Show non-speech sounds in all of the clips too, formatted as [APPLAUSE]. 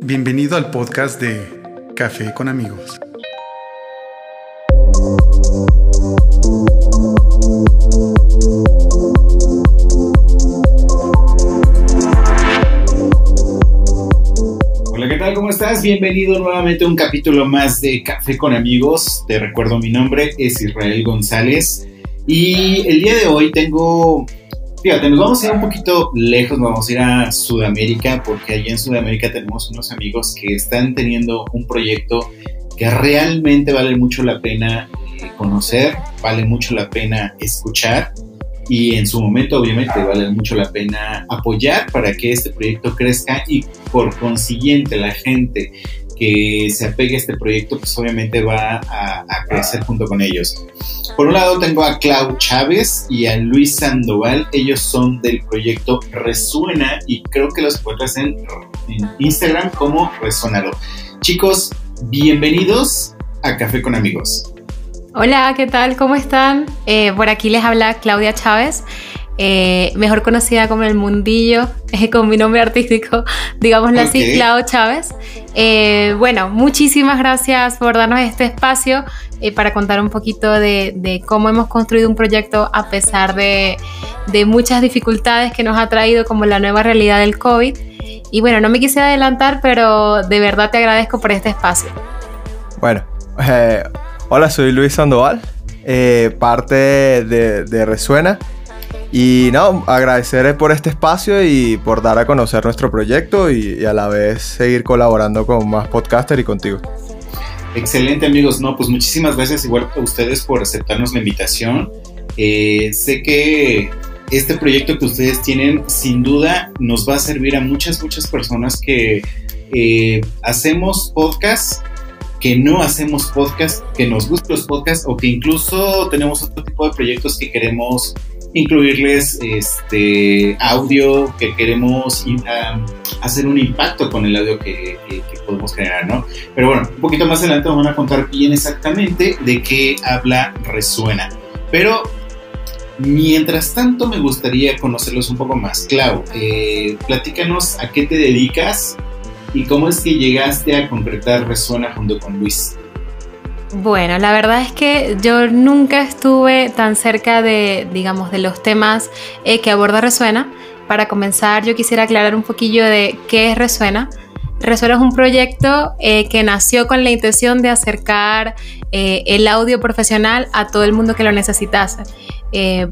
Bienvenido al podcast de Café con amigos. Hola, ¿qué tal? ¿Cómo estás? Bienvenido nuevamente a un capítulo más de Café con amigos. Te recuerdo mi nombre es Israel González y el día de hoy tengo Fíjate, nos vamos a ir un poquito lejos, vamos a ir a Sudamérica, porque allí en Sudamérica tenemos unos amigos que están teniendo un proyecto que realmente vale mucho la pena eh, conocer, vale mucho la pena escuchar y en su momento obviamente vale mucho la pena apoyar para que este proyecto crezca y por consiguiente la gente que se apegue a este proyecto, pues obviamente va a, crecer junto con ellos. Por un lado tengo a Clau Chávez y a Luis Sandoval, ellos son del proyecto Resuena y creo que los encuentras en, Instagram como Resonado. Chicos, bienvenidos a Café con Amigos. Hola, ¿qué tal? ¿Cómo están? Eh, por aquí les habla Claudia Chávez. Eh, mejor conocida como el mundillo, [LAUGHS] con mi nombre artístico, digámoslo así, Clau Chávez. Eh, bueno, muchísimas gracias por darnos este espacio eh, para contar un poquito de, cómo hemos construido un proyecto a pesar de, muchas dificultades que nos ha traído como la nueva realidad del COVID. Y bueno, no me quise adelantar, pero de verdad te agradezco por este espacio. Bueno, hola, soy Luis Sandoval, parte de, de Resuena. Y no, agradecer por este espacio y por dar a conocer nuestro proyecto y, a la vez seguir colaborando con más podcasters y contigo. Excelente amigos, no, pues muchísimas gracias igual a ustedes por aceptarnos la invitación. Eh, sé que este proyecto que ustedes tienen sin duda nos va a servir a muchas, muchas personas que eh, hacemos podcast que no hacemos podcast, que nos gustan los podcasts o que incluso tenemos otro tipo de proyectos que queremos incluirles este audio que queremos hacer un impacto con el audio que, podemos generar, ¿no? Pero bueno, un poquito más adelante nos van a contar bien exactamente de qué habla Resuena. Pero mientras tanto me gustaría conocerlos un poco más. Clau, eh, platícanos a qué te dedicas y cómo es que llegaste a concretar Resuena junto con Luis. Bueno, la verdad es que yo nunca estuve tan cerca de, digamos, de los temas eh, que aborda Resuena. Para comenzar, yo quisiera aclarar un poquillo de qué es Resuena. Resuena es un proyecto eh, que nació con la intención de acercar eh, el audio profesional a todo el mundo que lo necesitase.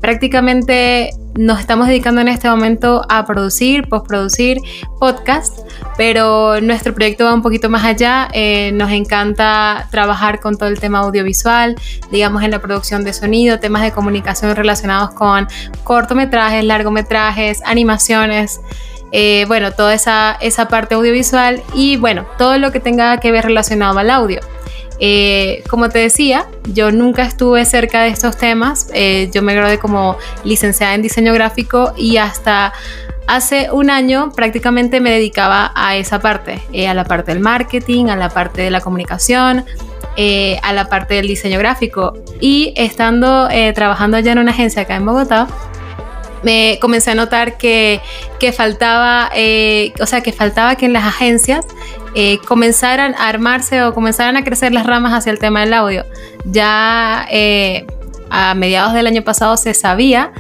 Prácticamente nos estamos dedicando en este momento a producir, postproducir podcasts, pero nuestro proyecto va un poquito más allá. Eh, nos encanta trabajar con todo el tema audiovisual, digamos en la producción de sonido, temas de comunicación relacionados con cortometrajes, largometrajes, animaciones. Eh, bueno, toda esa, esa parte audiovisual y bueno, todo lo que tenga que ver relacionado al audio. Eh, como te decía, yo nunca estuve cerca de estos temas. Eh, yo me gradué como licenciada en diseño gráfico y hasta hace un año prácticamente me dedicaba a esa parte, eh, a la parte del marketing, a la parte de la comunicación, a la parte del diseño gráfico. Y estando trabajando allá en una agencia acá en Bogotá, me comencé a notar que, que faltaba, o sea, que faltaba que en las agencias eh, comenzaran a armarse o comenzaran a crecer las ramas hacia el tema del audio. Ya eh, a mediados del año pasado se sabía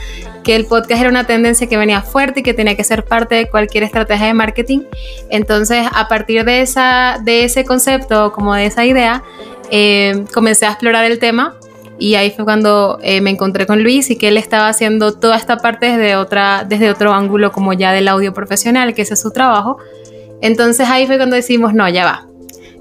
que el podcast era una tendencia que venía fuerte y que tenía que ser parte de cualquier estrategia de marketing. Entonces, a partir de, esa, de ese concepto, como de esa idea, eh, comencé a explorar el tema y ahí fue cuando me encontré con Luis y que él estaba haciendo toda esta parte desde, otra, desde otro ángulo como ya del audio profesional, que ese es su trabajo. Entonces ahí fue cuando decimos, no, ya va.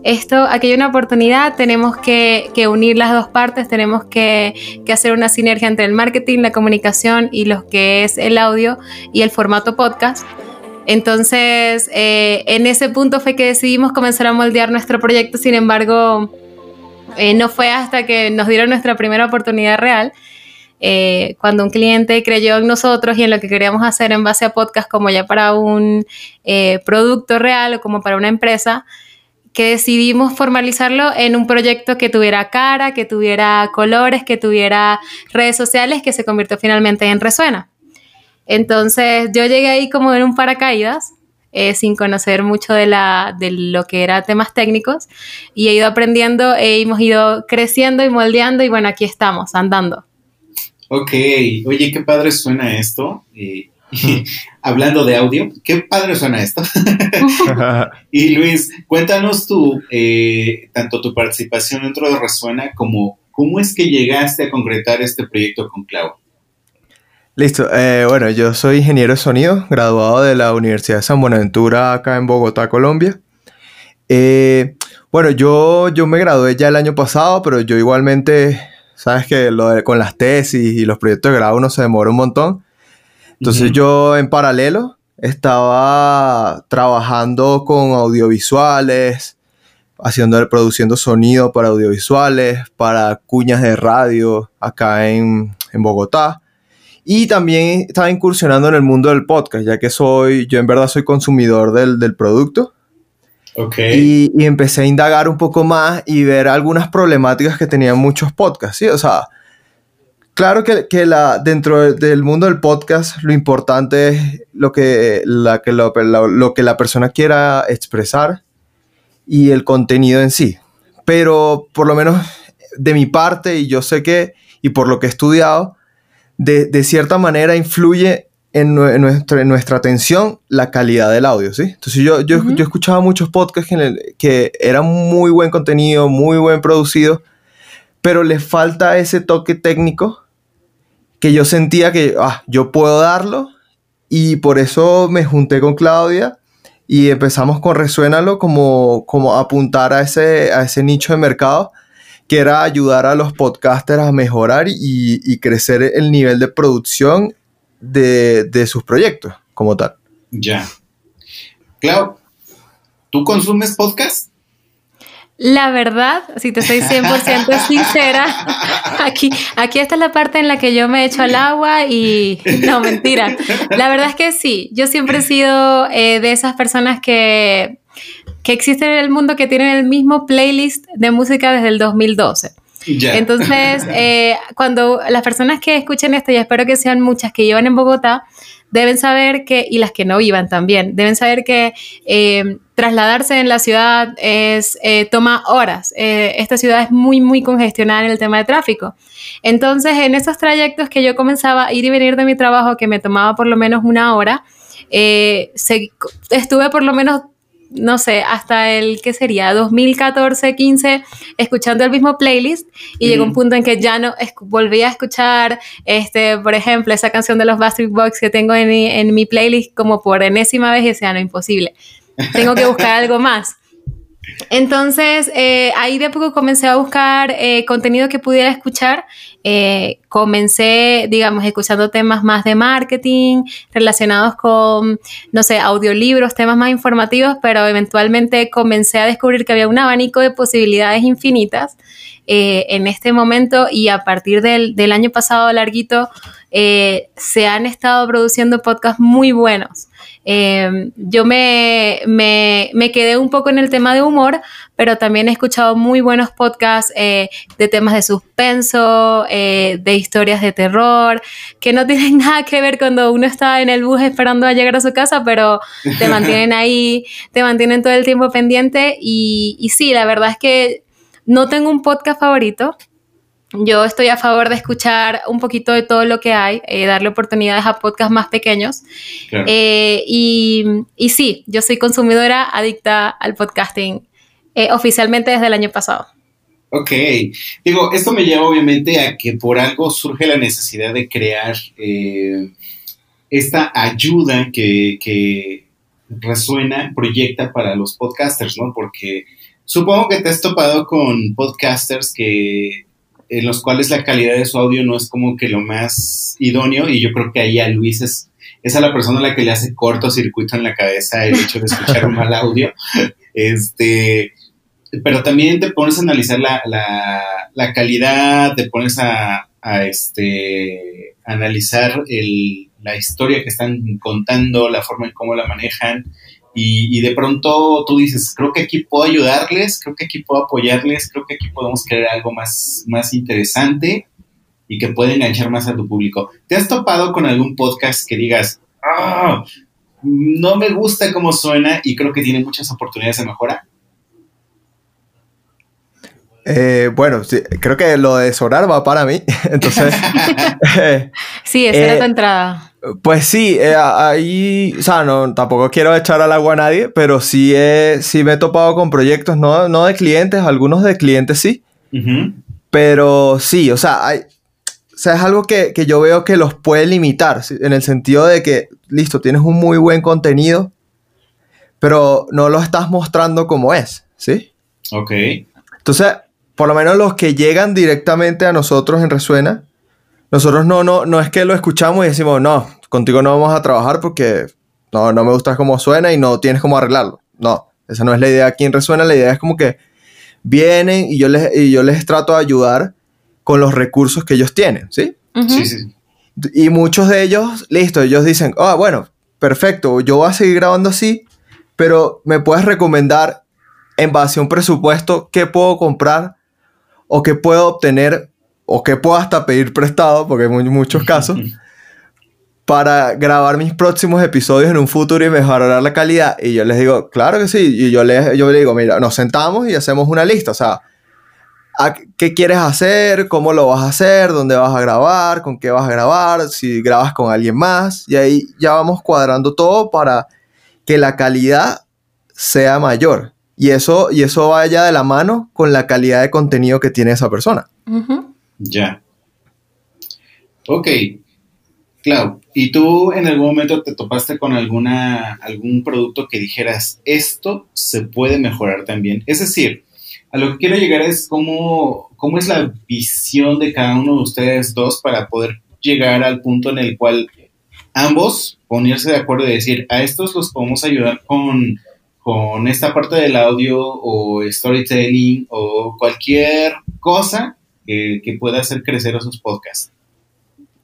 Esto, aquí hay una oportunidad, tenemos que, unir las dos partes, tenemos que, hacer una sinergia entre el marketing, la comunicación y lo que es el audio y el formato podcast. Entonces, eh, en ese punto fue que decidimos comenzar a moldear nuestro proyecto, sin embargo, eh, no fue hasta que nos dieron nuestra primera oportunidad real eh, cuando un cliente creyó en nosotros y en lo que queríamos hacer en base a podcast como ya para un eh, producto real o como para una empresa, que decidimos formalizarlo en un proyecto que tuviera cara, que tuviera colores, que tuviera redes sociales, que se convirtió finalmente en Resuena. Entonces yo llegué ahí como en un paracaídas. eh, sin conocer mucho de, la, de lo que era temas técnicos y he ido aprendiendo, e hemos ido creciendo y moldeando y bueno, aquí estamos, andando. Ok, oye, qué padre suena esto. [LAUGHS] hablando de audio, qué padre suena esto. [LAUGHS] y Luis, cuéntanos tú, eh, tanto tu participación dentro de Resuena como cómo es que llegaste a concretar este proyecto con Clau. Listo, eh, bueno, yo soy ingeniero de sonido, graduado de la Universidad de San Buenaventura acá en Bogotá, Colombia. Eh, bueno, yo, yo me gradué ya el año pasado, pero yo igualmente, sabes que lo con las tesis y los proyectos de grado uno se demora un montón. Entonces yo en paralelo estaba trabajando con audiovisuales, haciendo, produciendo sonido para audiovisuales, para cuñas de radio acá en, Bogotá. Y también estaba incursionando en el mundo del podcast, ya que soy, yo en verdad soy consumidor del, producto. Okay. Y, empecé a indagar un poco más y ver algunas problemáticas que tenían muchos podcasts, ¿sí? O sea, Claro que, la, dentro del mundo del podcast lo importante es lo que la, que lo, que la persona quiera expresar y el contenido en sí. Pero por lo menos de mi parte, y yo sé que, y por lo que he estudiado, de, cierta manera influye en, nuestra, nuestra, atención la calidad del audio, ¿sí? Entonces yo, yo, yo escuchaba muchos podcasts que, que eran muy buen contenido, muy buen producido, pero les falta ese toque técnico que yo sentía que ah, yo puedo darlo y por eso me junté con Claudia y empezamos con Resuénalo como, como apuntar a ese, a ese nicho de mercado que era ayudar a los podcasters a mejorar y, crecer el nivel de producción de, de sus proyectos como tal. Ya. Clau, ¿tú consumes podcast? La verdad, si te soy 100% [LAUGHS] sincera, aquí, aquí esta es la parte en la que yo me echo al agua y no, mentira. La verdad es que sí, yo siempre he sido eh, de esas personas que, que existen en el mundo que tienen el mismo playlist de música desde el 2012. Entonces, [LAUGHS] eh, cuando las personas que escuchen esto, y espero que sean muchas que llevan en Bogotá, deben saber que, y las que no iban también, deben saber que eh, trasladarse en la ciudad es, eh, toma horas. Eh, esta ciudad es muy, muy congestionada en el tema de tráfico. Entonces, en esos trayectos que yo comenzaba a ir y venir de mi trabajo, que me tomaba por lo menos una hora, estuve por lo menos no sé, hasta el, ¿qué sería? 2014, 15, escuchando el mismo playlist y llegó un punto en que ya no volví a escuchar, este, por ejemplo, esa canción de los Bastard Boys que tengo en mi, en mi playlist como por enésima vez y decía, no, imposible, tengo que buscar algo más. Entonces, eh, ahí de poco comencé a buscar eh, contenido que pudiera escuchar. Eh, comencé, digamos, escuchando temas más de marketing, relacionados con, no sé, audiolibros, temas más informativos, pero eventualmente comencé a descubrir que había un abanico de posibilidades infinitas en este momento y a partir del, del año pasado larguito se han estado produciendo podcasts muy buenos. Em, yo me, me, quedé un poco en el tema de humor, pero también he escuchado muy buenos podcasts eh, de temas de suspenso, eh, de historias de terror, que no [LAUGHS] tienen nada que ver cuando uno está en el bus esperando a llegar a su casa, pero te [LAUGHS] mantienen ahí, te mantienen todo el tiempo pendiente. Y, y sí, la verdad es que no tengo un podcast favorito, yo estoy a favor de escuchar un poquito de todo lo que hay, eh, darle oportunidades a podcasts más pequeños. Eh, y, y, sí, yo soy consumidora adicta al podcasting eh, oficialmente desde el año pasado. Ok, digo, esto me lleva obviamente a que por algo surge la necesidad de crear esta ayuda que, que resuena, proyecta para los podcasters, ¿no? Porque supongo que te has topado con podcasters que en los cuales la calidad de su audio no es como que lo más idóneo y yo creo que ahí a Luis es, es a la persona a la que le hace cortocircuito en la cabeza el hecho de escuchar un mal audio. [LAUGHS] Este, pero también te pones a analizar la, la, calidad, te pones a, a este, analizar el, la historia que están contando, la forma en cómo la manejan y, de pronto tú dices, creo que aquí puedo ayudarles, creo que aquí puedo apoyarles, creo que aquí podemos crear algo más, más interesante y que puede enganchar más a tu público. ¿Te has topado con algún podcast que digas, ah, no me gusta cómo suena y creo que tiene muchas oportunidades de mejora? Eh, bueno, creo que lo de sonar va para mí. [LAUGHS] Entonces. [LAUGHS] [LAUGHS] sí, esa era tu eh, entrada. Pues sí, eh, ahí. O sea, no, tampoco quiero echar al agua a nadie, pero sí, sí me he topado con proyectos, no, no de clientes, algunos de clientes sí. Pero sí, o sea, hay, o sea, es algo que, que, yo veo que los puede limitar, en el sentido de que, listo, tienes un muy buen contenido, pero no lo estás mostrando como es, ¿sí? Ok. Entonces, por lo menos los que llegan directamente a nosotros en Resuena, nosotros no, no, no es que lo escuchamos y decimos, no, contigo no vamos a trabajar porque no, no me gusta cómo suena y no tienes cómo arreglarlo. No, esa no es la idea aquí en Resuena, la idea es como que vienen y yo les, y yo les trato de ayudar con los recursos que ellos tienen, ¿sí? Sí, sí. Y muchos de ellos, listo, ellos dicen, ah, bueno, perfecto, yo voy a seguir grabando así, pero me puedes recomendar en base a un presupuesto qué puedo comprar o que puedo obtener o que puedo hasta pedir prestado, porque hay muchos casos, [LAUGHS] para grabar mis próximos episodios en un futuro y mejorar la calidad. Y yo les digo, claro que sí. Y yo les, yo digo, mira, nos sentamos y hacemos una lista. O sea, ¿qué quieres hacer? ¿Cómo lo vas a hacer? ¿Dónde vas a grabar? ¿Con qué vas a grabar? Si grabas con alguien más. Y ahí ya vamos cuadrando todo para que la calidad sea mayor. Y eso, y eso vaya de la mano con la calidad de contenido que tiene esa persona. Ya. Ok. Clau, ¿y tú en algún momento te topaste con alguna, algún producto que dijeras, esto se puede mejorar también? Es decir, a lo que quiero llegar es cómo, cómo es la visión de cada uno de ustedes dos para poder llegar al punto en el cual ambos ponerse de acuerdo y decir, a estos los podemos ayudar con con esta parte del audio o storytelling o cualquier cosa que, pueda hacer crecer a sus podcasts.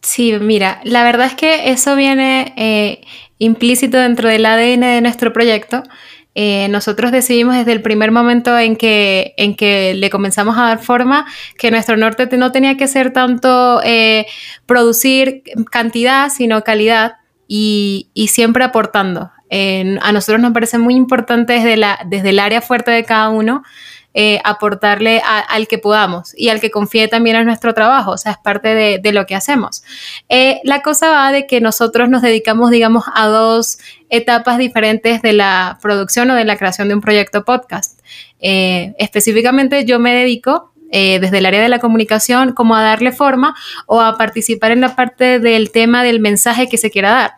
Sí, mira, la verdad es que eso viene eh, implícito dentro del ADN de nuestro proyecto. Eh, nosotros decidimos desde el primer momento en que, en que le comenzamos a dar forma que nuestro norte no tenía que ser tanto eh, producir cantidad, sino calidad y, y siempre aportando a nosotros nos parece muy importante desde, la, desde el área fuerte de cada uno eh, aportarle al que podamos y al que confíe también en nuestro trabajo, o sea, es parte de, lo que hacemos. Eh, la cosa va de que nosotros nos dedicamos, digamos, a dos etapas diferentes de la producción o de la creación de un proyecto podcast. Eh, específicamente yo me dedico desde el área de la comunicación como a darle forma o a participar en la parte del tema del mensaje que se quiera dar.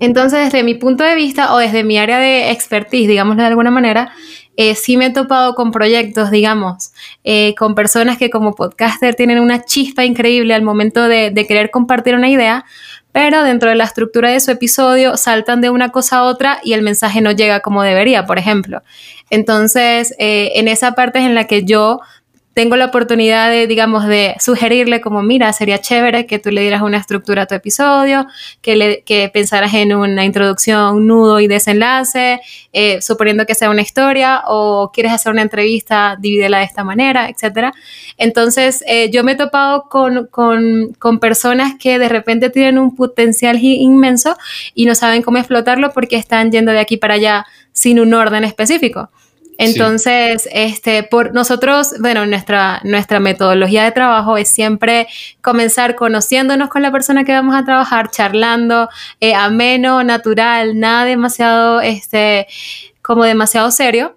Entonces, desde mi punto de vista o desde mi área de expertise, digámoslo de alguna manera, eh, sí me he topado con proyectos, digamos, eh, con personas que como podcaster tienen una chispa increíble al momento de, querer compartir una idea, pero dentro de la estructura de su episodio saltan de una cosa a otra y el mensaje no llega como debería, por ejemplo. Entonces, eh, en esa parte es en la que yo tengo la oportunidad de, digamos, de sugerirle como, mira, sería chévere que tú le dieras una estructura a tu episodio, que, le, que pensaras en una introducción, nudo y desenlace, eh, suponiendo que sea una historia, o quieres hacer una entrevista, divídela de esta manera, etc. Entonces, eh, yo me he topado con, con, con personas que de repente tienen un potencial inmenso y no saben cómo explotarlo porque están yendo de aquí para allá sin un orden específico. Entonces, este, por nosotros, bueno, nuestra, nuestra metodología de trabajo es siempre comenzar conociéndonos con la persona que vamos a trabajar, charlando, eh, ameno, natural, nada demasiado, este, como demasiado serio.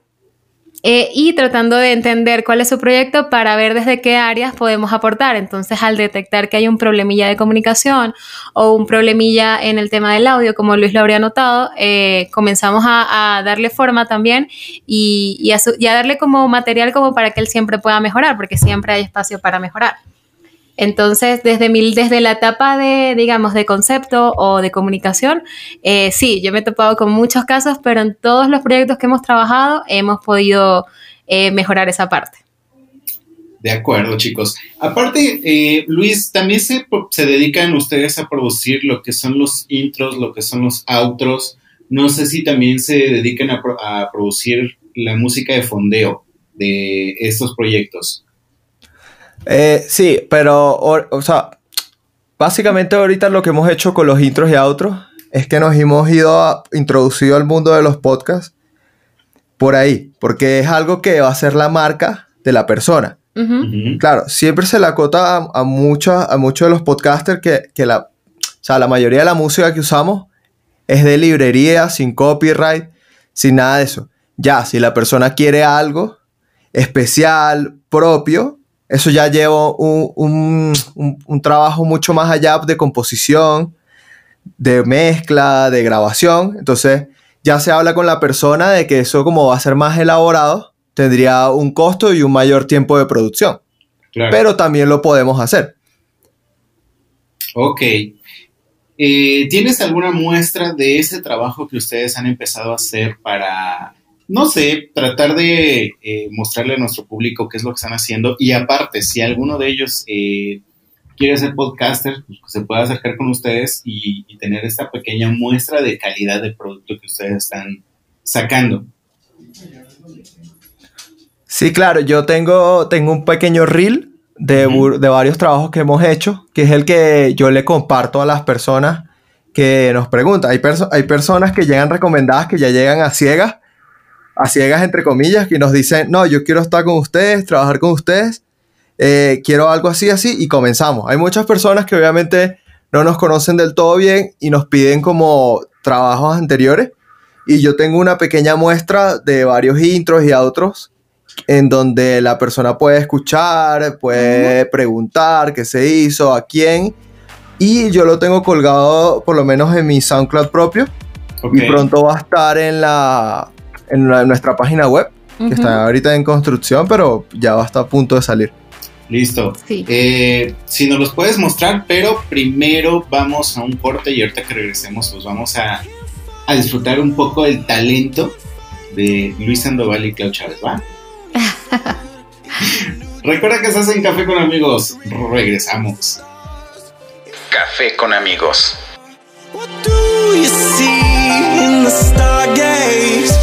Eh, y tratando de entender cuál es su proyecto para ver desde qué áreas podemos aportar. Entonces, al detectar que hay un problemilla de comunicación o un problemilla en el tema del audio, como Luis lo habría notado, eh, comenzamos a, darle forma también y, y, a, darle como material como para que él siempre pueda mejorar, porque siempre hay espacio para mejorar. Entonces, desde, desde la etapa de, digamos, de concepto o de comunicación, eh, sí, yo me he topado con muchos casos, pero en todos los proyectos que hemos trabajado hemos podido eh, mejorar esa parte. De acuerdo, chicos. Aparte, eh, Luis, también se, se, dedican ustedes a producir lo que son los intros, lo que son los outros. No sé si también se dedican a, a producir la música de fondeo de estos proyectos. Eh, sí, pero, o, sea, básicamente ahorita lo que hemos hecho con los intros y outros es que nos hemos ido a, introducido al mundo de los podcasts por ahí, porque es algo que va a ser la marca de la persona. Claro, siempre se le acota a, a muchos a muchos de los podcasters que, que la, o sea, la mayoría de la música que usamos es de librería, sin copyright, sin nada de eso. Ya, si la persona quiere algo especial, propio, eso ya lleva un, un- un- un trabajo mucho más allá de composición, de mezcla, de grabación. Entonces, ya se habla con la persona de que eso como va a ser más elaborado, tendría un costo y un mayor tiempo de producción. Claro. Pero también lo podemos hacer. Ok. Eh, ¿Tienes alguna muestra de ese trabajo que ustedes han empezado a hacer para, no sé, tratar de eh, mostrarle a nuestro público qué es lo que están haciendo? Y aparte, si alguno de ellos eh, quiere ser podcaster, pues, se pueda acercar con ustedes y, y tener esta pequeña muestra de calidad del producto que ustedes están sacando. Sí, claro, yo tengo, tengo un pequeño reel de, de varios trabajos que hemos hecho, que es el que yo le comparto a las personas que nos preguntan. Hay, perso- hay personas que llegan recomendadas, que ya llegan a ciegas, a ciegas entre comillas, que nos dicen, no, yo quiero estar con ustedes, trabajar con ustedes, eh, quiero algo así, así, y comenzamos. Hay muchas personas que obviamente no nos conocen del todo bien y nos piden como trabajos anteriores. Y yo tengo una pequeña muestra de varios intros y outros en donde la persona puede escuchar, puede preguntar qué se hizo, a quién. Y yo lo tengo colgado por lo menos en mi SoundCloud propio. Ok. Y pronto va a estar en, la, en, la- en nuestra página web, que está ahorita en construcción, pero ya va a estar a punto de salir. Listo. Sí. Eh, si nos los puedes mostrar, pero primero vamos a un corte y ahorita que regresemos, pues vamos a, a disfrutar un poco del talento de Luis Sandoval y Clau Chávez, ¿va? [LAUGHS] Recuerda que estás en Café con Amigos. Regresamos. Café con amigos. What do you see in the stargaze?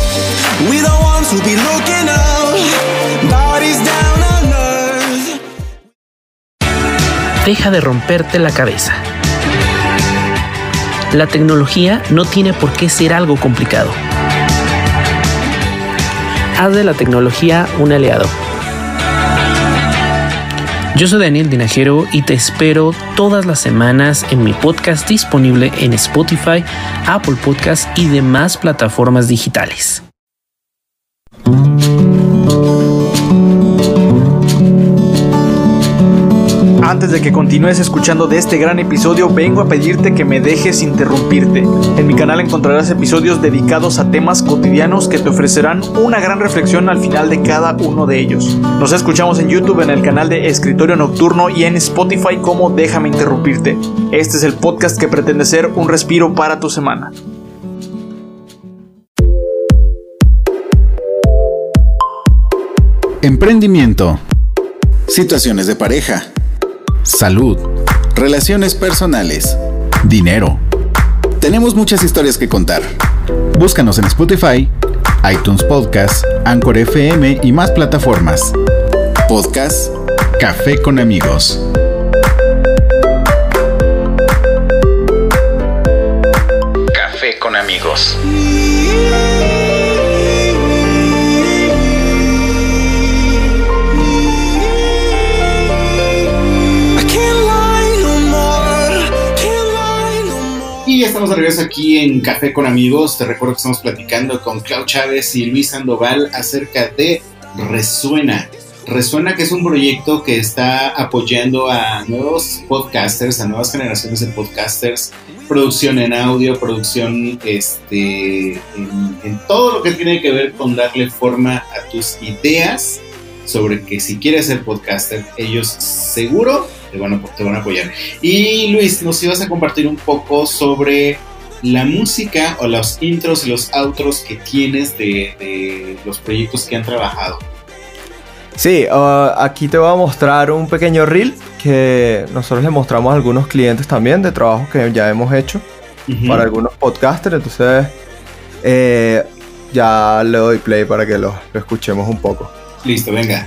Deja de romperte la cabeza. La tecnología no tiene por qué ser algo complicado. Haz de la tecnología un aliado. Yo soy Daniel Dinajero y te espero todas las semanas en mi podcast disponible en Spotify, Apple Podcast y demás plataformas digitales. Antes de que continúes escuchando de este gran episodio, vengo a pedirte que me dejes interrumpirte. En mi canal encontrarás episodios dedicados a temas cotidianos que te ofrecerán una gran reflexión al final de cada uno de ellos. Nos escuchamos en YouTube en el canal de Escritorio Nocturno y en Spotify como Déjame interrumpirte. Este es el podcast que pretende ser un respiro para tu semana. Emprendimiento. Situaciones de pareja. Salud. Relaciones personales. Dinero. Tenemos muchas historias que contar. Búscanos en Spotify, iTunes Podcast, Anchor FM y más plataformas. Podcast Café con amigos. Café con amigos. Estamos de regreso aquí en Café con Amigos. Te recuerdo que estamos platicando con Clau Chávez y Luis Sandoval acerca de Resuena. Resuena que es un proyecto que está apoyando a nuevos podcasters, a nuevas generaciones de podcasters, producción en audio, producción este, en, en todo lo que tiene que ver con darle forma a tus ideas sobre que si quieres ser podcaster, ellos seguro te van a, te van a apoyar. Y Luis, nos ibas a compartir un poco sobre la música o los intros y los outros que tienes de, de los proyectos que han trabajado. Sí, ah, aquí te voy a mostrar un pequeño reel que nosotros le mostramos a algunos clientes también de trabajos que ya hemos hecho para algunos podcasters. Entonces, eh, ya le doy play para que lo, lo escuchemos un poco. Listo, venga.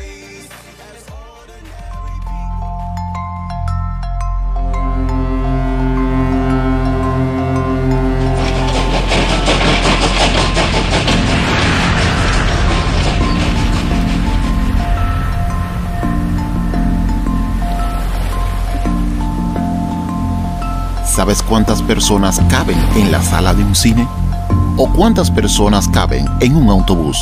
¿Sabes cuántas personas caben en la sala de un cine? ¿O cuántas personas caben en un autobús?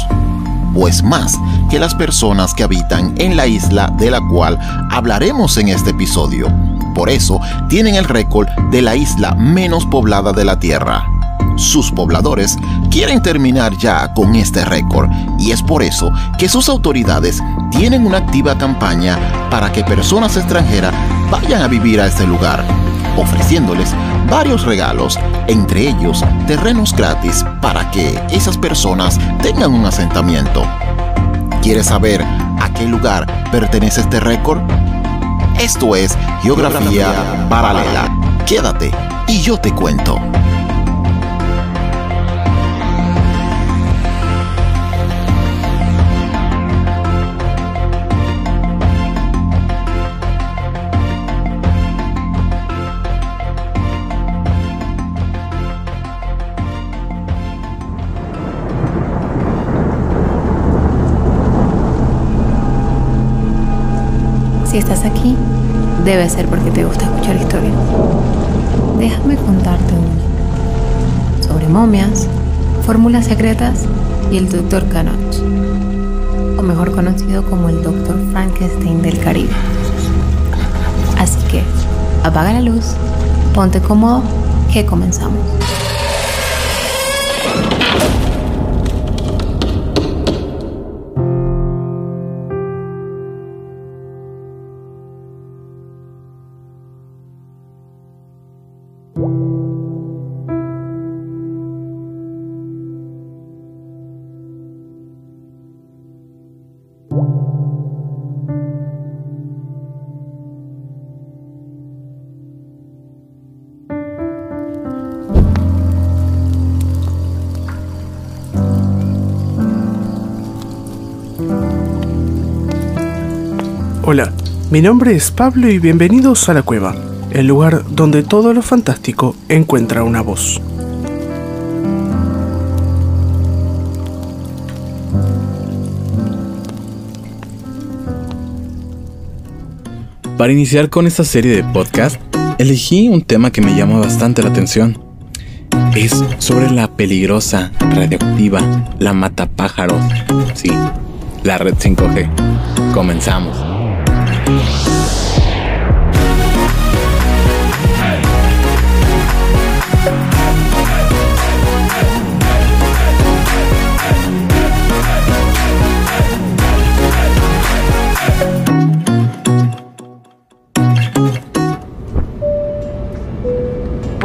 Pues más que las personas que habitan en la isla de la cual hablaremos en este episodio. Por eso tienen el récord de la isla menos poblada de la Tierra. Sus pobladores quieren terminar ya con este récord y es por eso que sus autoridades tienen una activa campaña para que personas extranjeras vayan a vivir a este lugar, ofreciéndoles varios regalos, entre ellos terrenos gratis para que esas personas tengan un asentamiento. ¿Quieres saber a qué lugar pertenece este récord? Esto es Geografía Paralela. Quédate y yo te cuento. Si estás aquí, debe ser porque te gusta escuchar historias. Déjame contarte una. Sobre momias, fórmulas secretas y el Dr. Canot. O mejor conocido como el Dr. Frankenstein del Caribe. Así que, apaga la luz, ponte cómodo, que comenzamos. Hola, mi nombre es Pablo y bienvenidos a la cueva, el lugar donde todo lo fantástico encuentra una voz. Para iniciar con esta serie de podcast, elegí un tema que me llama bastante la atención. Es sobre la peligrosa, radioactiva, la matapájaros. Sí, la red 5G. Comenzamos.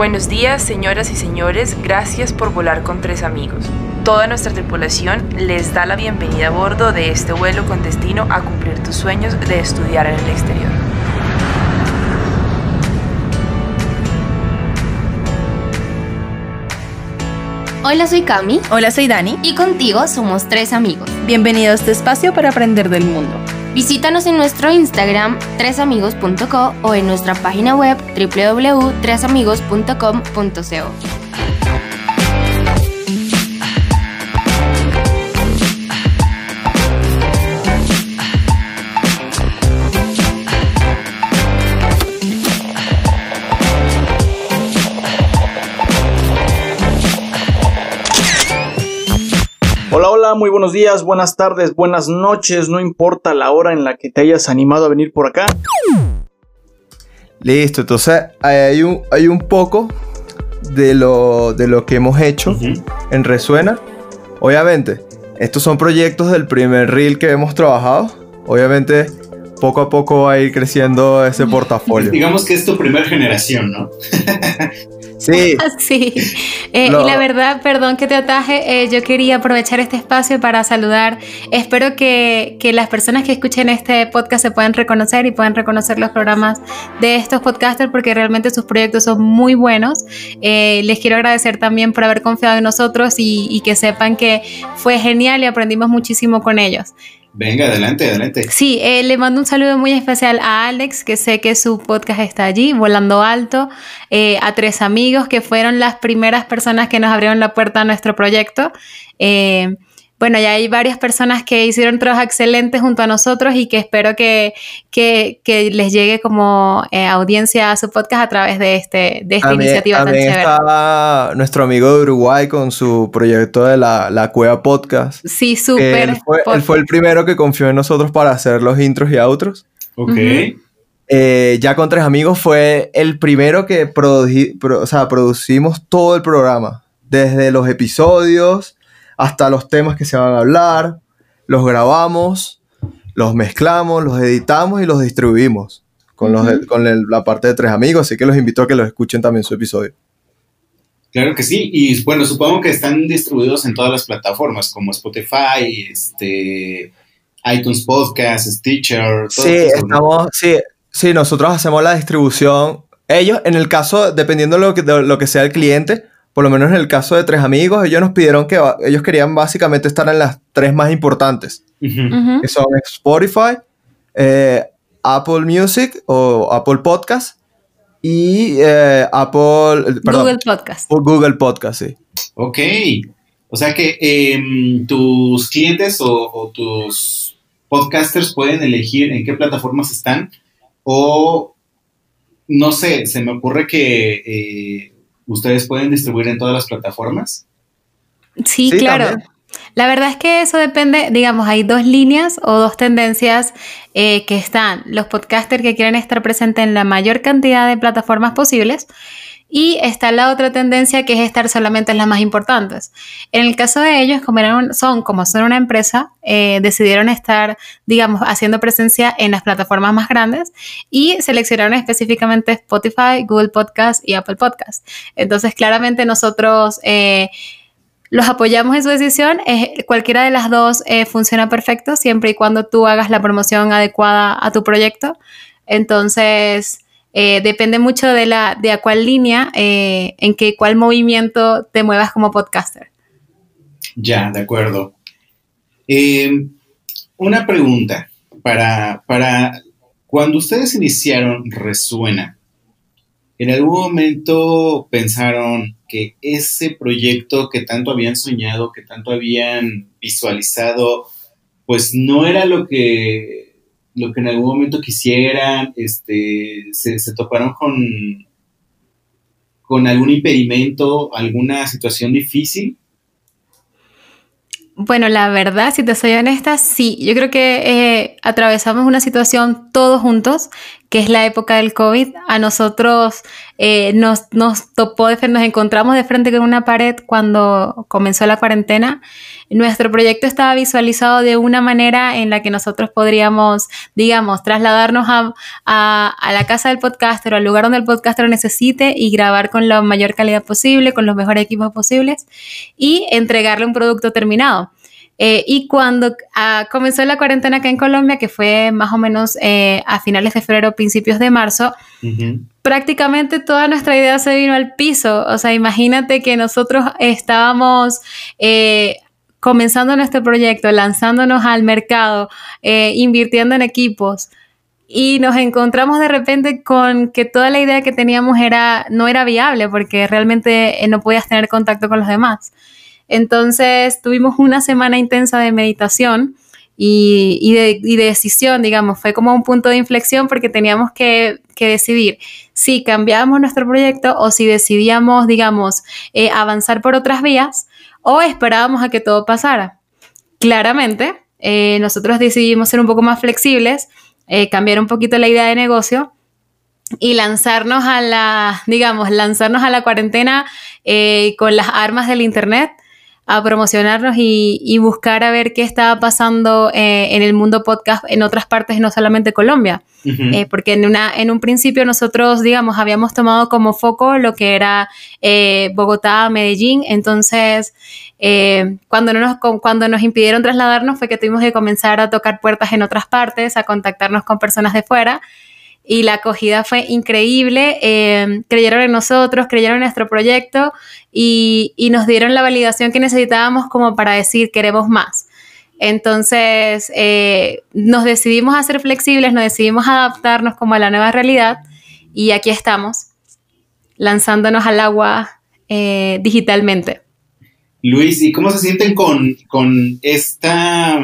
Buenos días, señoras y señores. Gracias por volar con tres amigos. Toda nuestra tripulación les da la bienvenida a bordo de este vuelo con destino a cumplir tus sueños de estudiar en el exterior. Hola, soy Cami. Hola, soy Dani. Y contigo somos tres amigos. Bienvenido a este espacio para aprender del mundo. Visítanos en nuestro Instagram tresamigos.co o en nuestra página web www.tresamigos.com.co. muy buenos días, buenas tardes, buenas noches, no importa la hora en la que te hayas animado a venir por acá. Listo, entonces hay un, hay un poco de lo, de lo que hemos hecho en Resuena. Obviamente, estos son proyectos del primer reel que hemos trabajado. Obviamente, poco a poco va a ir creciendo ese [LAUGHS] portafolio. Digamos que es tu primera generación, ¿no? [LAUGHS] Sí. [LAUGHS] sí. Eh, Y la verdad, perdón que te ataje, eh, yo quería aprovechar este espacio para saludar. Espero que, que las personas que escuchen este podcast se puedan reconocer y puedan reconocer los programas de estos podcasters porque realmente sus proyectos son muy buenos. Eh, les quiero agradecer también por haber confiado en nosotros y, y que sepan que fue genial y aprendimos muchísimo con ellos. Venga, adelante, adelante. Sí, eh, le mando un saludo muy especial a Alex, que sé que su podcast está allí, Volando Alto, eh, a tres amigos que fueron las primeras personas que nos abrieron la puerta a nuestro proyecto. Eh, bueno, ya hay varias personas que hicieron trabajo excelente junto a nosotros y que espero que, que, que les llegue como eh, audiencia a su podcast a través de, este, de esta También, iniciativa tan también chévere. está nuestro amigo de Uruguay con su proyecto de la, la Cueva Podcast. Sí, súper. Él fue, él fue el primero que confió en nosotros para hacer los intros y outros. Ok. Eh, ya con Tres Amigos fue el primero que produji- pro- o sea, producimos todo el programa. Desde los episodios hasta los temas que se van a hablar. Los grabamos, los mezclamos, los editamos y los distribuimos. Con, los con el- la parte de Tres Amigos. Así que los invito a que los escuchen también su episodio. Claro que sí, y bueno, supongo que están distribuidos en todas las plataformas como Spotify, este, iTunes Podcast, Stitcher, todo Sí, eso, ¿no? estamos, sí, sí, nosotros hacemos la distribución. Ellos, en el caso, dependiendo de lo que, de lo que sea el cliente, por lo menos en el caso de Tres Amigos, ellos nos pidieron que ellos querían básicamente estar en las tres más importantes, que son Spotify, eh, Apple Music o Apple Podcast y eh, Apple, eh, perdón, Google Podcast. o Google Podcast, sí. Ok, o sea que em, tus clientes o, o tus podcasters pueden elegir en qué plataformas están o no sé, se me ocurre que eh, ustedes pueden distribuir en todas las plataformas. Sí, Sí, claro. también. La verdad es que eso depende, digamos, hay dos líneas o dos tendencias eh, que están. Los podcasters que quieren estar presentes en la mayor cantidad de plataformas posibles y está la otra tendencia que es estar solamente en las más importantes. En el caso de ellos, como eran son, como son una empresa, eh, decidieron estar, digamos, haciendo presencia en las plataformas más grandes y seleccionaron específicamente Spotify, Google Podcast y Apple Podcast. Entonces, claramente nosotros... eh, los apoyamos en su decisión. cualquiera de las dos eh, funciona perfecto siempre y cuando tú hagas la promoción adecuada a tu proyecto. Entonces, eh, depende mucho de, la, de a cuál línea, eh, en qué cuál movimiento te muevas como podcaster. Ya, de acuerdo. Eh, una pregunta para, para cuando ustedes iniciaron Resuena, ¿en algún momento pensaron que ese proyecto que tanto habían soñado, que tanto habían visualizado, pues no era lo que, lo que en algún momento quisieran? Este, se, se toparon con, con algún impedimento, alguna situación difícil? Bueno, la verdad, si te soy honesta, sí. Yo creo que eh, atravesamos una situación todos juntos, que es la época del COVID. A nosotros eh, nos, nos topó, de, nos encontramos de frente con una pared cuando comenzó la cuarentena. Nuestro proyecto estaba visualizado de una manera en la que nosotros podríamos, digamos, trasladarnos a, a, la casa del podcaster o al lugar donde el podcaster necesite y grabar con la mayor calidad posible, con los mejores equipos posibles y entregarle un producto terminado. Eh, y cuando ah, comenzó la cuarentena acá en Colombia, que fue más o menos eh, a finales de febrero, principios de marzo, prácticamente toda nuestra idea se vino al piso. O sea, imagínate que nosotros estábamos eh, comenzando nuestro proyecto, lanzándonos al mercado, invirtiendo en equipos. Y nos encontramos de repente con que toda la idea que teníamos era, no era viable porque realmente no podías tener contacto con los demás. Entonces tuvimos una semana intensa de meditación y, de, decisión, digamos, fue como un punto de inflexión porque teníamos que, decidir si cambiábamos nuestro proyecto o si decidíamos, digamos, eh, avanzar por otras vías o esperábamos a que todo pasara. Claramente, eh, nosotros decidimos ser un poco más flexibles, eh, cambiar un poquito la idea de negocio y lanzarnos a la, digamos, lanzarnos a la cuarentena con las armas del Internet a promocionarnos y, y, buscar a ver qué estaba pasando eh, en el mundo podcast en otras partes, no solamente Colombia. Uh -huh. eh, porque en, una, en un principio nosotros, digamos, habíamos tomado como foco lo que era eh, Bogotá, Medellín. Entonces, eh, cuando, no nos, cuando nos impidieron trasladarnos fue que tuvimos que comenzar a tocar puertas en otras partes, a contactarnos con personas de fuera y la acogida fue increíble. Eh, creyeron en nosotros, creyeron en nuestro proyecto y, nos dieron la validación que necesitábamos como para decir queremos más. Entonces eh, nos decidimos a ser flexibles, nos decidimos a adaptarnos como a la nueva realidad y aquí estamos, lanzándonos al agua eh, digitalmente. Luis, ¿y cómo se sienten con, con esta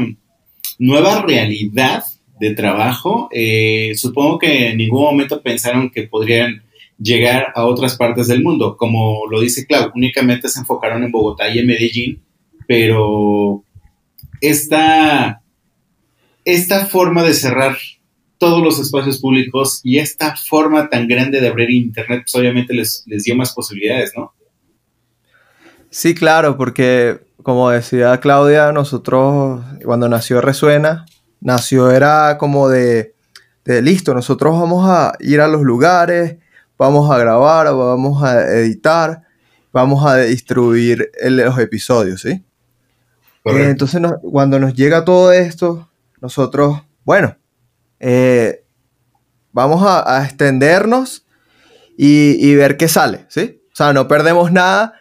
nueva realidad de trabajo? Eh, supongo que en ningún momento pensaron que podrían llegar a otras partes del mundo. Como lo dice Clau, únicamente se enfocaron en Bogotá y en Medellín, pero esta, esta forma de cerrar todos los espacios públicos y esta forma tan grande de abrir Internet, pues obviamente les, les dio más posibilidades, ¿no? Sí, claro, porque como decía Claudia, nosotros cuando nació Resuena, nació era como de, de listo, nosotros vamos a ir a los lugares, vamos a grabar, vamos a editar, vamos a distribuir el- los episodios, ¿sí? Eh, entonces, cuando nos llega todo esto, nosotros, bueno, eh, vamos a, a extendernos y, y ver qué sale, ¿sí? O sea, no perdemos nada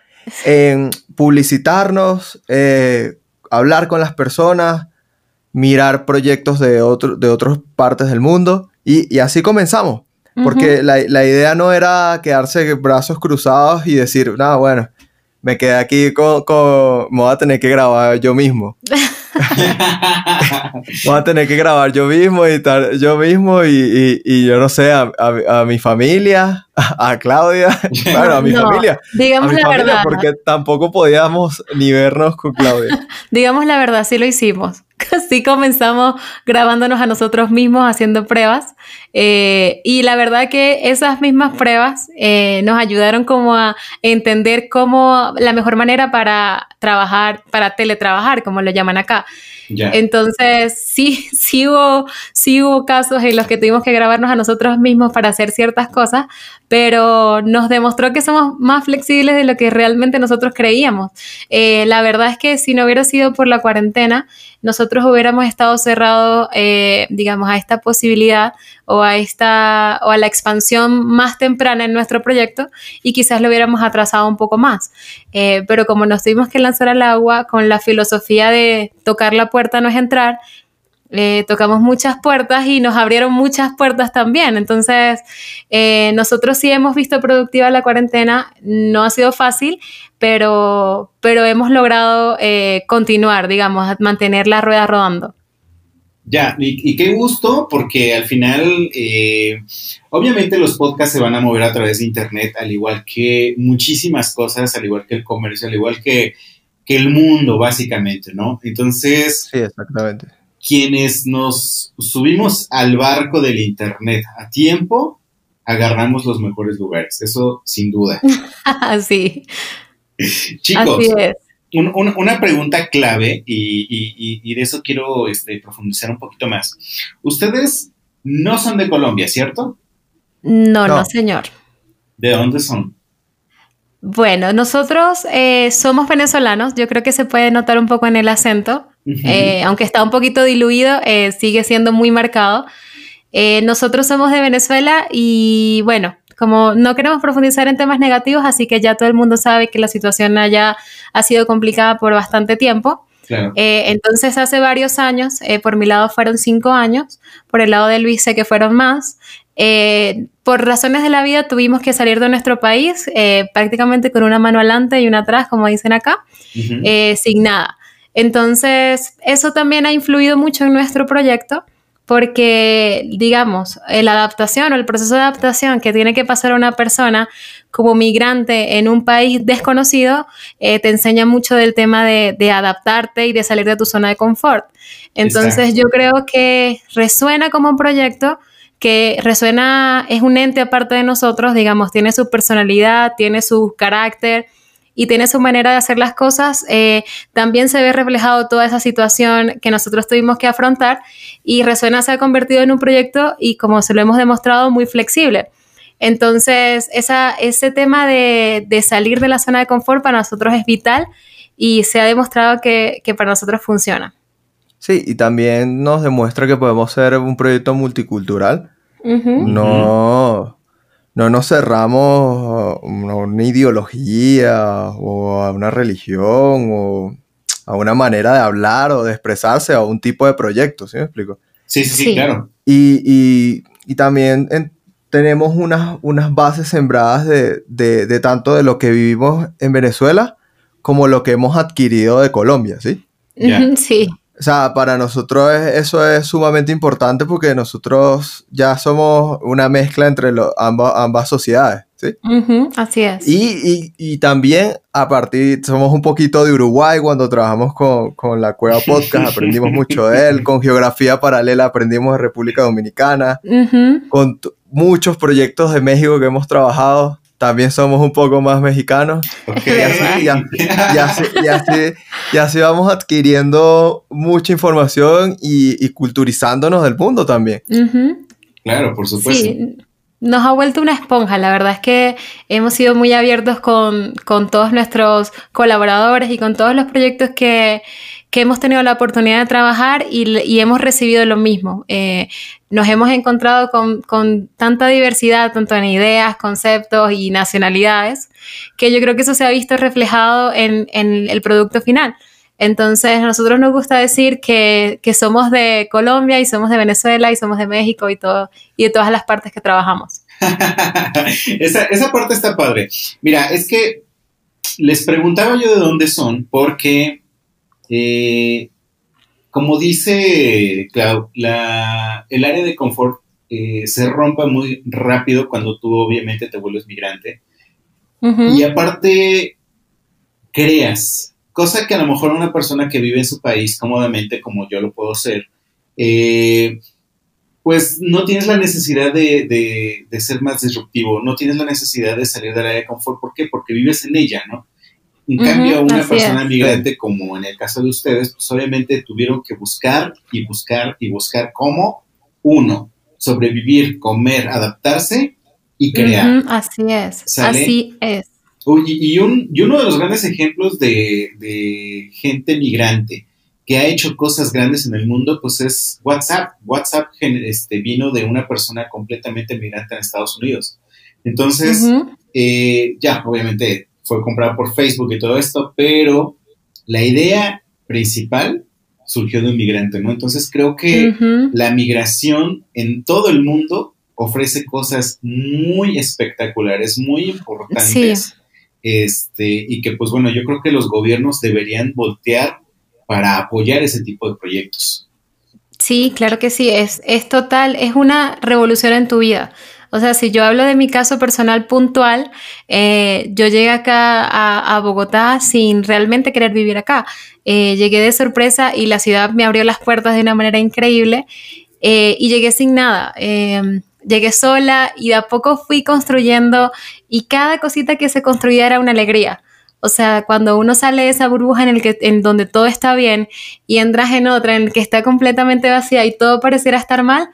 en publicitarnos, eh, hablar con las personas, mirar proyectos de, otro- de otras partes del mundo y, y así comenzamos. Porque Ujú. la, la idea no era quedarse brazos cruzados y decir, nada, bueno, me quedé aquí con, con- me voy a tener que grabar yo mismo. [LAUGHS] Voy a tener que grabar yo mismo, editar yo mismo y, y- y yo no sé, a, a- a mi familia, a, Claudia, [LAUGHS] bueno, a mi No, familia. digamos a mi la familia, verdad. porque tampoco podíamos ni vernos con Claudia. [LAUGHS] Digamos la verdad, sí lo hicimos. [LAUGHS] Sí comenzamos grabándonos a nosotros mismos, haciendo pruebas. Eh, y la verdad que esas mismas pruebas eh, nos ayudaron como a entender cómo la mejor manera para trabajar, para teletrabajar, como lo llaman acá. Ya. Entonces, sí, [LAUGHS] sí hubo, sí hubo casos en los que tuvimos que grabarnos a nosotros mismos para hacer ciertas cosas, pero nos demostró que somos más flexibles de lo que realmente nosotros creíamos. Eh, la verdad es que si no hubiera sido por la cuarentena, nosotros hubiéramos estado cerrados, eh, digamos, a esta posibilidad o a esta o a la expansión más temprana en nuestro proyecto y quizás lo hubiéramos atrasado un poco más. Eh, pero como nos tuvimos que lanzar al agua con la filosofía de tocar la puerta no es entrar, eh, tocamos muchas puertas y nos abrieron muchas puertas también. Entonces, eh, nosotros sí hemos visto productiva la cuarentena, no ha sido fácil, pero, pero hemos logrado eh, continuar, digamos, mantener la rueda rodando. Ya, y, y qué gusto, porque al final, eh, obviamente los podcasts se van a mover a través de Internet, al igual que muchísimas cosas, al igual que el comercio, al igual que, que el mundo, básicamente, ¿no? Entonces, Sí, exactamente. quienes nos subimos al barco del Internet a tiempo, agarramos los mejores lugares, eso sin duda. [LAUGHS] Así. Chicos, Así es. Un- un- una pregunta clave y, y- y- y de eso quiero este, profundizar un poquito más. Ustedes no son de Colombia, ¿cierto? No, no, No. señor. ¿De dónde son? Bueno, nosotros eh, somos venezolanos, yo creo que se puede notar un poco en el acento, eh, aunque está un poquito diluido, eh, sigue siendo muy marcado. Eh, nosotros somos de Venezuela y bueno, como no queremos profundizar en temas negativos, así que ya todo el mundo sabe que la situación allá ha sido complicada por bastante tiempo. Claro. Eh, entonces, hace varios años, eh, por mi lado fueron cinco años, por el lado de Luis sé que fueron más. Eh, por razones de la vida tuvimos que salir de nuestro país eh, prácticamente con una mano adelante y una atrás, como dicen acá, Ujú. eh, sin nada. Entonces, eso también ha influido mucho en nuestro proyecto porque, digamos, la adaptación o el proceso de adaptación que tiene que pasar una persona como migrante en un país desconocido, eh, te enseña mucho del tema de, de adaptarte y de salir de tu zona de confort. Entonces, Exacto. yo creo que resuena como un proyecto que resuena, es un ente aparte de nosotros, digamos, tiene su personalidad, tiene su carácter y tiene su manera de hacer las cosas, eh, también se ve reflejado toda esa situación que nosotros tuvimos que afrontar y Resuena se ha convertido en un proyecto y como se lo hemos demostrado, muy flexible. Entonces, esa, ese tema de, de salir de la zona de confort para nosotros es vital y se ha demostrado que, que para nosotros funciona. Sí, y también nos demuestra que podemos ser un proyecto multicultural. No, no nos cerramos a una ideología o a una religión o a una manera de hablar o de expresarse a un tipo de proyecto, ¿sí me explico? Sí, sí, sí, claro. Y, y- y también en- tenemos unas, unas bases sembradas de, de- de tanto de lo que vivimos en Venezuela como lo que hemos adquirido de Colombia, ¿sí? [LAUGHS] Sí. O sea, para nosotros es- eso es sumamente importante porque nosotros ya somos una mezcla entre lo- ambas, ambas sociedades, ¿sí? Ujú, Así es. Y, y- y también, a partir, somos un poquito de Uruguay cuando trabajamos con, con la Cueva Podcast, aprendimos mucho de él, [LAUGHS] con Geografía Paralela aprendimos de República Dominicana, con muchos proyectos de México que hemos trabajado, también somos un poco más mexicanos. Y así, y así- y así- y así- y así vamos adquiriendo mucha información y, y culturizándonos del mundo también. Claro, por supuesto. Sí, nos ha vuelto una esponja. La verdad es que hemos sido muy abiertos con, con todos nuestros colaboradores y con todos los proyectos que, que hemos tenido la oportunidad de trabajar y, y hemos recibido lo mismo. Eh, nos hemos encontrado con, con tanta diversidad, tanto en ideas, conceptos y nacionalidades, que yo creo que eso se ha visto reflejado en, en el producto final. Entonces, a nosotros nos gusta decir que, que somos de Colombia y somos de Venezuela y somos de México y, todo, y de todas las partes que trabajamos. [LAUGHS] esa, esa parte está padre. Mira, es que les preguntaba yo de dónde son, porque, eh, como dice Clau, la, el área de confort eh, se rompe muy rápido cuando tú obviamente te vuelves migrante. Y aparte, creas, cosa que a lo mejor una persona que vive en su país cómodamente, como yo lo puedo hacer, eh, pues no tienes la necesidad de, de- de ser más disruptivo, no tienes la necesidad de salir del área de confort. ¿Por qué? Porque vives en ella, ¿no? En cambio, una persona es. migrante, como en el caso de ustedes, pues obviamente tuvieron que buscar y buscar y buscar cómo, uno, sobrevivir, comer, adaptarse y crear. Así es, ¿Sale? así es. Uy, y, un, y uno de los grandes ejemplos de, de gente migrante que ha hecho cosas grandes en el mundo, pues es WhatsApp. WhatsApp este, vino de una persona completamente migrante en Estados Unidos. Entonces, eh, ya, obviamente fue comprado por Facebook y todo esto, pero la idea principal surgió de un migrante, ¿no? Entonces creo que la migración en todo el mundo ofrece cosas muy espectaculares, muy importantes. Este, y que pues bueno, yo creo que los gobiernos deberían voltear para apoyar ese tipo de proyectos. Sí, claro que sí, es, es total, es una revolución en tu vida. O sea, si yo hablo de mi caso personal puntual, eh, yo llegué acá a, Bogotá sin realmente querer vivir acá. Eh, llegué de sorpresa y la ciudad me abrió las puertas de una manera increíble eh, y llegué sin nada. Eh, llegué sola y de a poco fui construyendo y cada cosita que se construía era una alegría. O sea, cuando uno sale de esa burbuja en, el que, en donde todo está bien y entras en otra en que está completamente vacía y todo pareciera estar mal,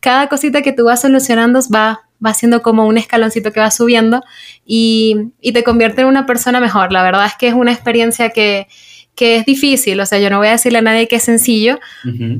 cada cosita que tú vas solucionando va, va siendo como un escaloncito que va subiendo y, y te convierte en una persona mejor. La verdad es que es una experiencia que, que es difícil. O sea, yo no voy a decirle a nadie que es sencillo,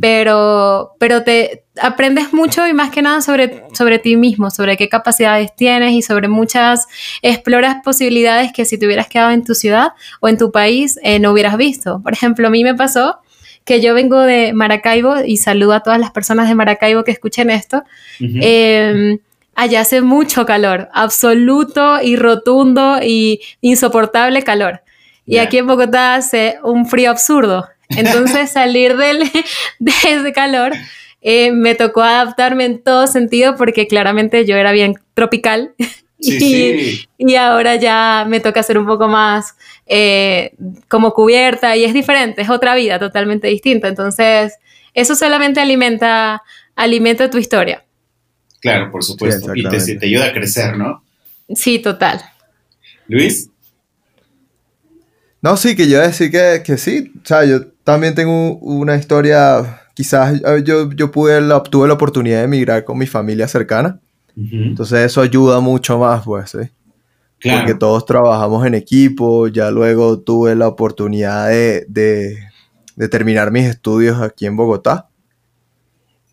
pero, pero te aprendes mucho y más que nada sobre, sobre ti mismo, sobre qué capacidades tienes y sobre muchas, exploras posibilidades que si te hubieras quedado en tu ciudad o en tu país eh, no hubieras visto. Por ejemplo, a mí me pasó que yo vengo de Maracaibo y saludo a todas las personas de Maracaibo que escuchen esto. Eh, allá hace mucho calor, absoluto y rotundo y insoportable calor. Y aquí en Bogotá hace un frío absurdo. Entonces [LAUGHS] salir del, [LAUGHS] de ese calor eh, me tocó adaptarme en todo sentido porque claramente yo era bien tropical. [LAUGHS] Sí, y, sí. y ahora ya me toca ser un poco más eh, como cubierta y es diferente, es otra vida totalmente distinta. Entonces, eso solamente alimenta, alimenta tu historia. Claro, por supuesto. y te, te ayuda a crecer, ¿no? Sí, total. Luis. No, sí, que yo decir que, que sí. O sea, yo también tengo una historia. Quizás yo, yo pude la, tuve la oportunidad de emigrar con mi familia cercana. Entonces eso ayuda mucho más, pues, ¿sí? Claro. Porque todos trabajamos en equipo. Ya luego tuve la oportunidad de, de- de terminar mis estudios aquí en Bogotá.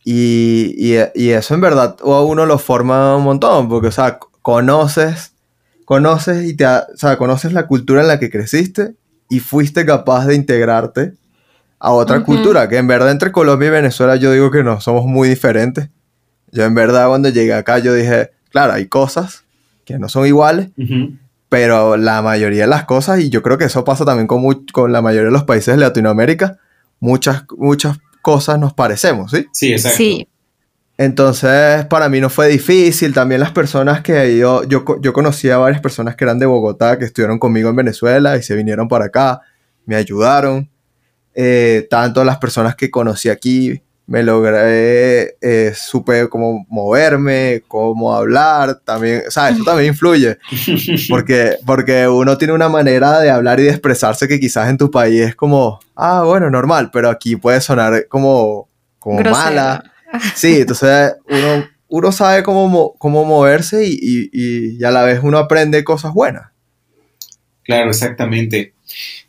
Y, y- y eso en verdad a uno lo forma un montón, porque, o sea, conoces, conoces y te, o sea, conoces la cultura en la que creciste y fuiste capaz de integrarte a otra Ujú. cultura, que en verdad entre Colombia y Venezuela yo digo que no, somos muy diferentes. Yo en verdad cuando llegué acá yo dije, claro, hay cosas que no son iguales, pero la mayoría de las cosas, y yo creo que eso pasa también con, con la mayoría de los países de Latinoamérica, muchas, muchas cosas nos parecemos, ¿sí? Sí, exacto. Sí. Entonces, para mí no fue difícil. También las personas que yo, yo, yo conocí a varias personas que eran de Bogotá, que estuvieron conmigo en Venezuela y se vinieron para acá, me ayudaron. Eh, tanto las personas que conocí aquí, me logré, eh, supe cómo moverme, cómo hablar, también, o sea, eso también influye, [LAUGHS] porque, porque uno tiene una manera de hablar y de expresarse que quizás en tu país es como, ah, bueno, normal, pero aquí puede sonar como, como Grosero. mala. Sí, entonces uno, uno sabe cómo, mo- cómo moverse y, y- y- y a la vez uno aprende cosas buenas. Claro, exactamente.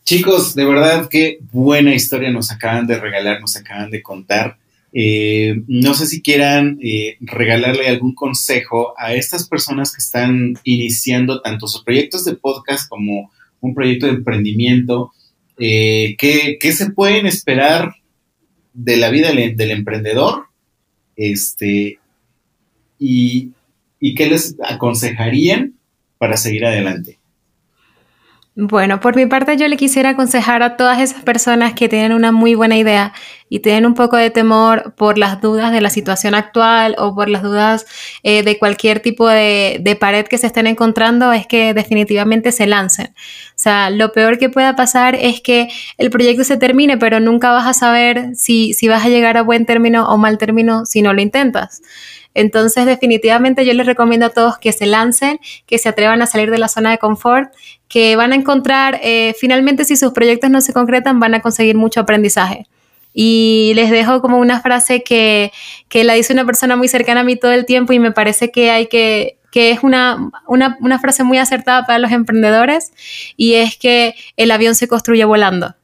Chicos, de verdad qué buena historia nos acaban de regalar, nos acaban de contar. Eh, no sé si quieran eh, regalarle algún consejo a estas personas que están iniciando tanto sus proyectos de podcast como un proyecto de emprendimiento. Eh, ¿qué, se pueden esperar de la vida del, emprendedor? Este, ¿Y qué les aconsejarían para seguir adelante? Bueno, por mi parte yo le quisiera aconsejar a todas esas personas que tienen una muy buena idea y tienen un poco de temor por las dudas de la situación actual o por las dudas eh, de cualquier tipo de, de pared que se estén encontrando, es que definitivamente se lancen. O sea, lo peor que pueda pasar es que el proyecto se termine, pero nunca vas a saber si, si vas a llegar a buen término o mal término si no lo intentas. Entonces, definitivamente yo les recomiendo a todos que se lancen, que se atrevan a salir de la zona de confort, que van a encontrar, eh, finalmente si sus proyectos no se concretan, van a conseguir mucho aprendizaje. Y les dejo como una frase que, que la dice una persona muy cercana a mí todo el tiempo y me parece que hay que, que es una, una, una frase muy acertada para los emprendedores y es que el avión se construye volando.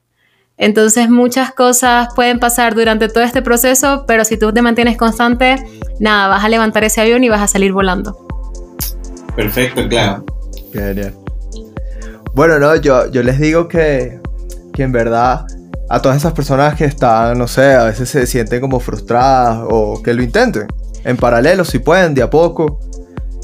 Entonces muchas cosas pueden pasar durante todo este proceso, pero si tú te mantienes constante, nada, vas a levantar ese avión y vas a salir volando. Perfecto, claro. Genial. Bueno, no, yo, yo les digo que, que en verdad a todas esas personas que están, no sé, a veces se sienten como frustradas o que lo intenten. En paralelo, si pueden, de a poco,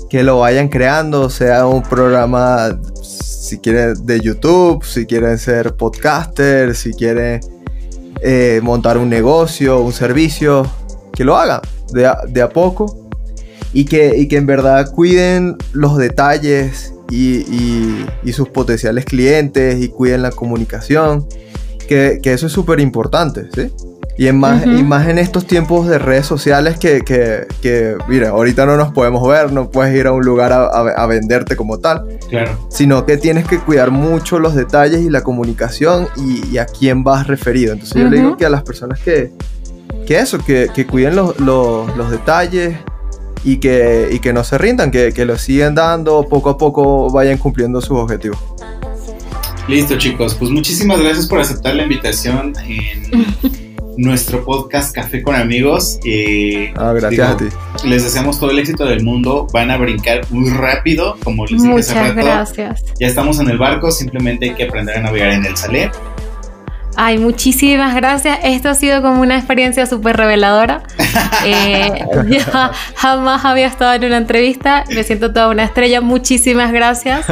que lo vayan creando, sea un programa, si quieren, de YouTube, si quieren ser podcaster, si quieren eh, montar un negocio, un servicio, que lo hagan de a, poco y que, y que en verdad cuiden los detalles y, y- y sus potenciales clientes y cuiden la comunicación, que, que eso es súper importante, ¿sí? Y, en más, y más en estos tiempos de redes sociales que, que, que, mira, ahorita no nos podemos ver, no puedes ir a un lugar a, a- a venderte como tal, Claro. sino que tienes que cuidar mucho los detalles y la comunicación y, y a quién vas referido. Entonces yo le digo que a las personas que, que eso, que, que cuiden los, los- los detalles y que, y que no se rindan, que, que lo sigan dando, poco a poco vayan cumpliendo sus objetivos. Listo, chicos. Pues muchísimas gracias por aceptar la invitación en [LAUGHS] nuestro podcast Café con Amigos. Eh, Ah, gracias a ti. Les deseamos todo el éxito del mundo. Van a brincar muy rápido, como les dije hace Muchas rato. gracias. Ya estamos en el barco, simplemente hay que aprender a navegar en el salé. Ay, muchísimas gracias. Esto ha sido como una experiencia súper reveladora. [LAUGHS] Eh, yo jamás había estado en una entrevista. Me siento toda una estrella. Muchísimas gracias.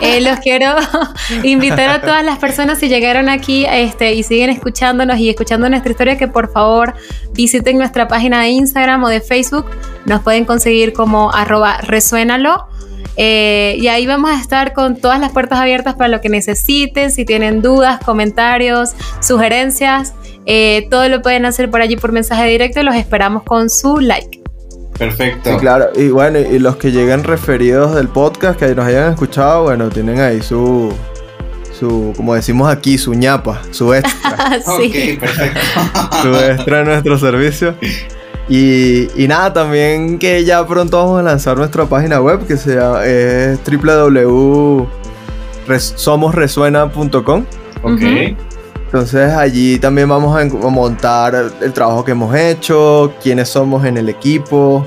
Eh, los quiero [LAUGHS] invitar a todas las personas si llegaron aquí este, y siguen escuchándonos y escuchando nuestra historia que por favor visiten nuestra página de Instagram o de Facebook. Nos pueden conseguir como arroba resuénalo. Eh, y ahí vamos a estar con todas las puertas abiertas para lo que necesiten, si tienen dudas, comentarios, sugerencias, eh, todo lo pueden hacer por allí por mensaje directo y los esperamos con su like. Perfecto. Sí, claro. Y bueno, y los que lleguen referidos del podcast, que nos hayan escuchado, bueno, tienen ahí su, su como decimos aquí, su ñapa, su extra. [LAUGHS] sí. Ok, perfecto. su extra en nuestro servicio. [LAUGHS] Y, y nada, también que ya pronto vamos a lanzar nuestra página web que se llama, es www.somosresuena.com. Ok. Entonces allí también vamos a montar el trabajo que hemos hecho, quiénes somos en el equipo,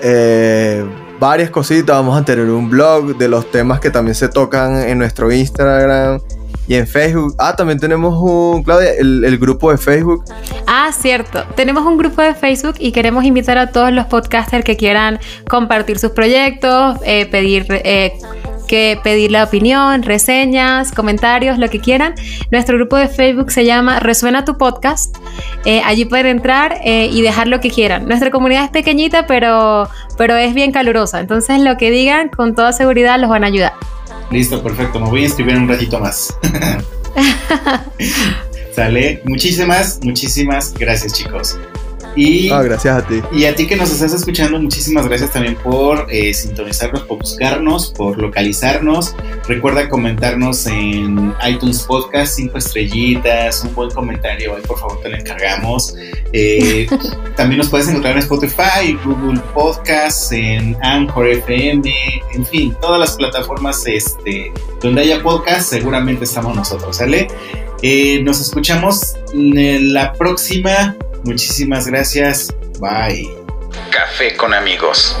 eh, varias cositas. Vamos a tener un blog de los temas que también se tocan en nuestro Instagram y en Facebook. Ah, también tenemos un, Claudia, el, grupo de Facebook. Ah, cierto. Tenemos un grupo de Facebook y queremos invitar a todos los podcasters que quieran compartir sus proyectos, eh, pedir eh, que pedir la opinión, reseñas, comentarios, lo que quieran. Nuestro grupo de Facebook se llama Resuena tu podcast. Eh, allí pueden entrar eh, y dejar lo que quieran. Nuestra comunidad es pequeñita, pero, pero es bien calurosa. Entonces lo que digan con toda seguridad los van a ayudar. Listo, perfecto. Me voy a inscribir un ratito más. [LAUGHS] Sale. Muchísimas, muchísimas gracias, chicos. Y, gracias a ti. Y a ti que nos estás escuchando, muchísimas gracias también por eh, sintonizarnos, por buscarnos, por localizarnos. Recuerda comentarnos en iTunes Podcast, cinco estrellitas, un buen comentario, ahí por favor te lo encargamos. Eh, [LAUGHS] también nos puedes encontrar en Spotify, Google Podcasts, en Anchor FM, en fin, todas las plataformas este, donde haya podcast, seguramente estamos nosotros, ¿sale? Eh, nos escuchamos en la próxima. Muchísimas gracias. Bye. Café con amigos.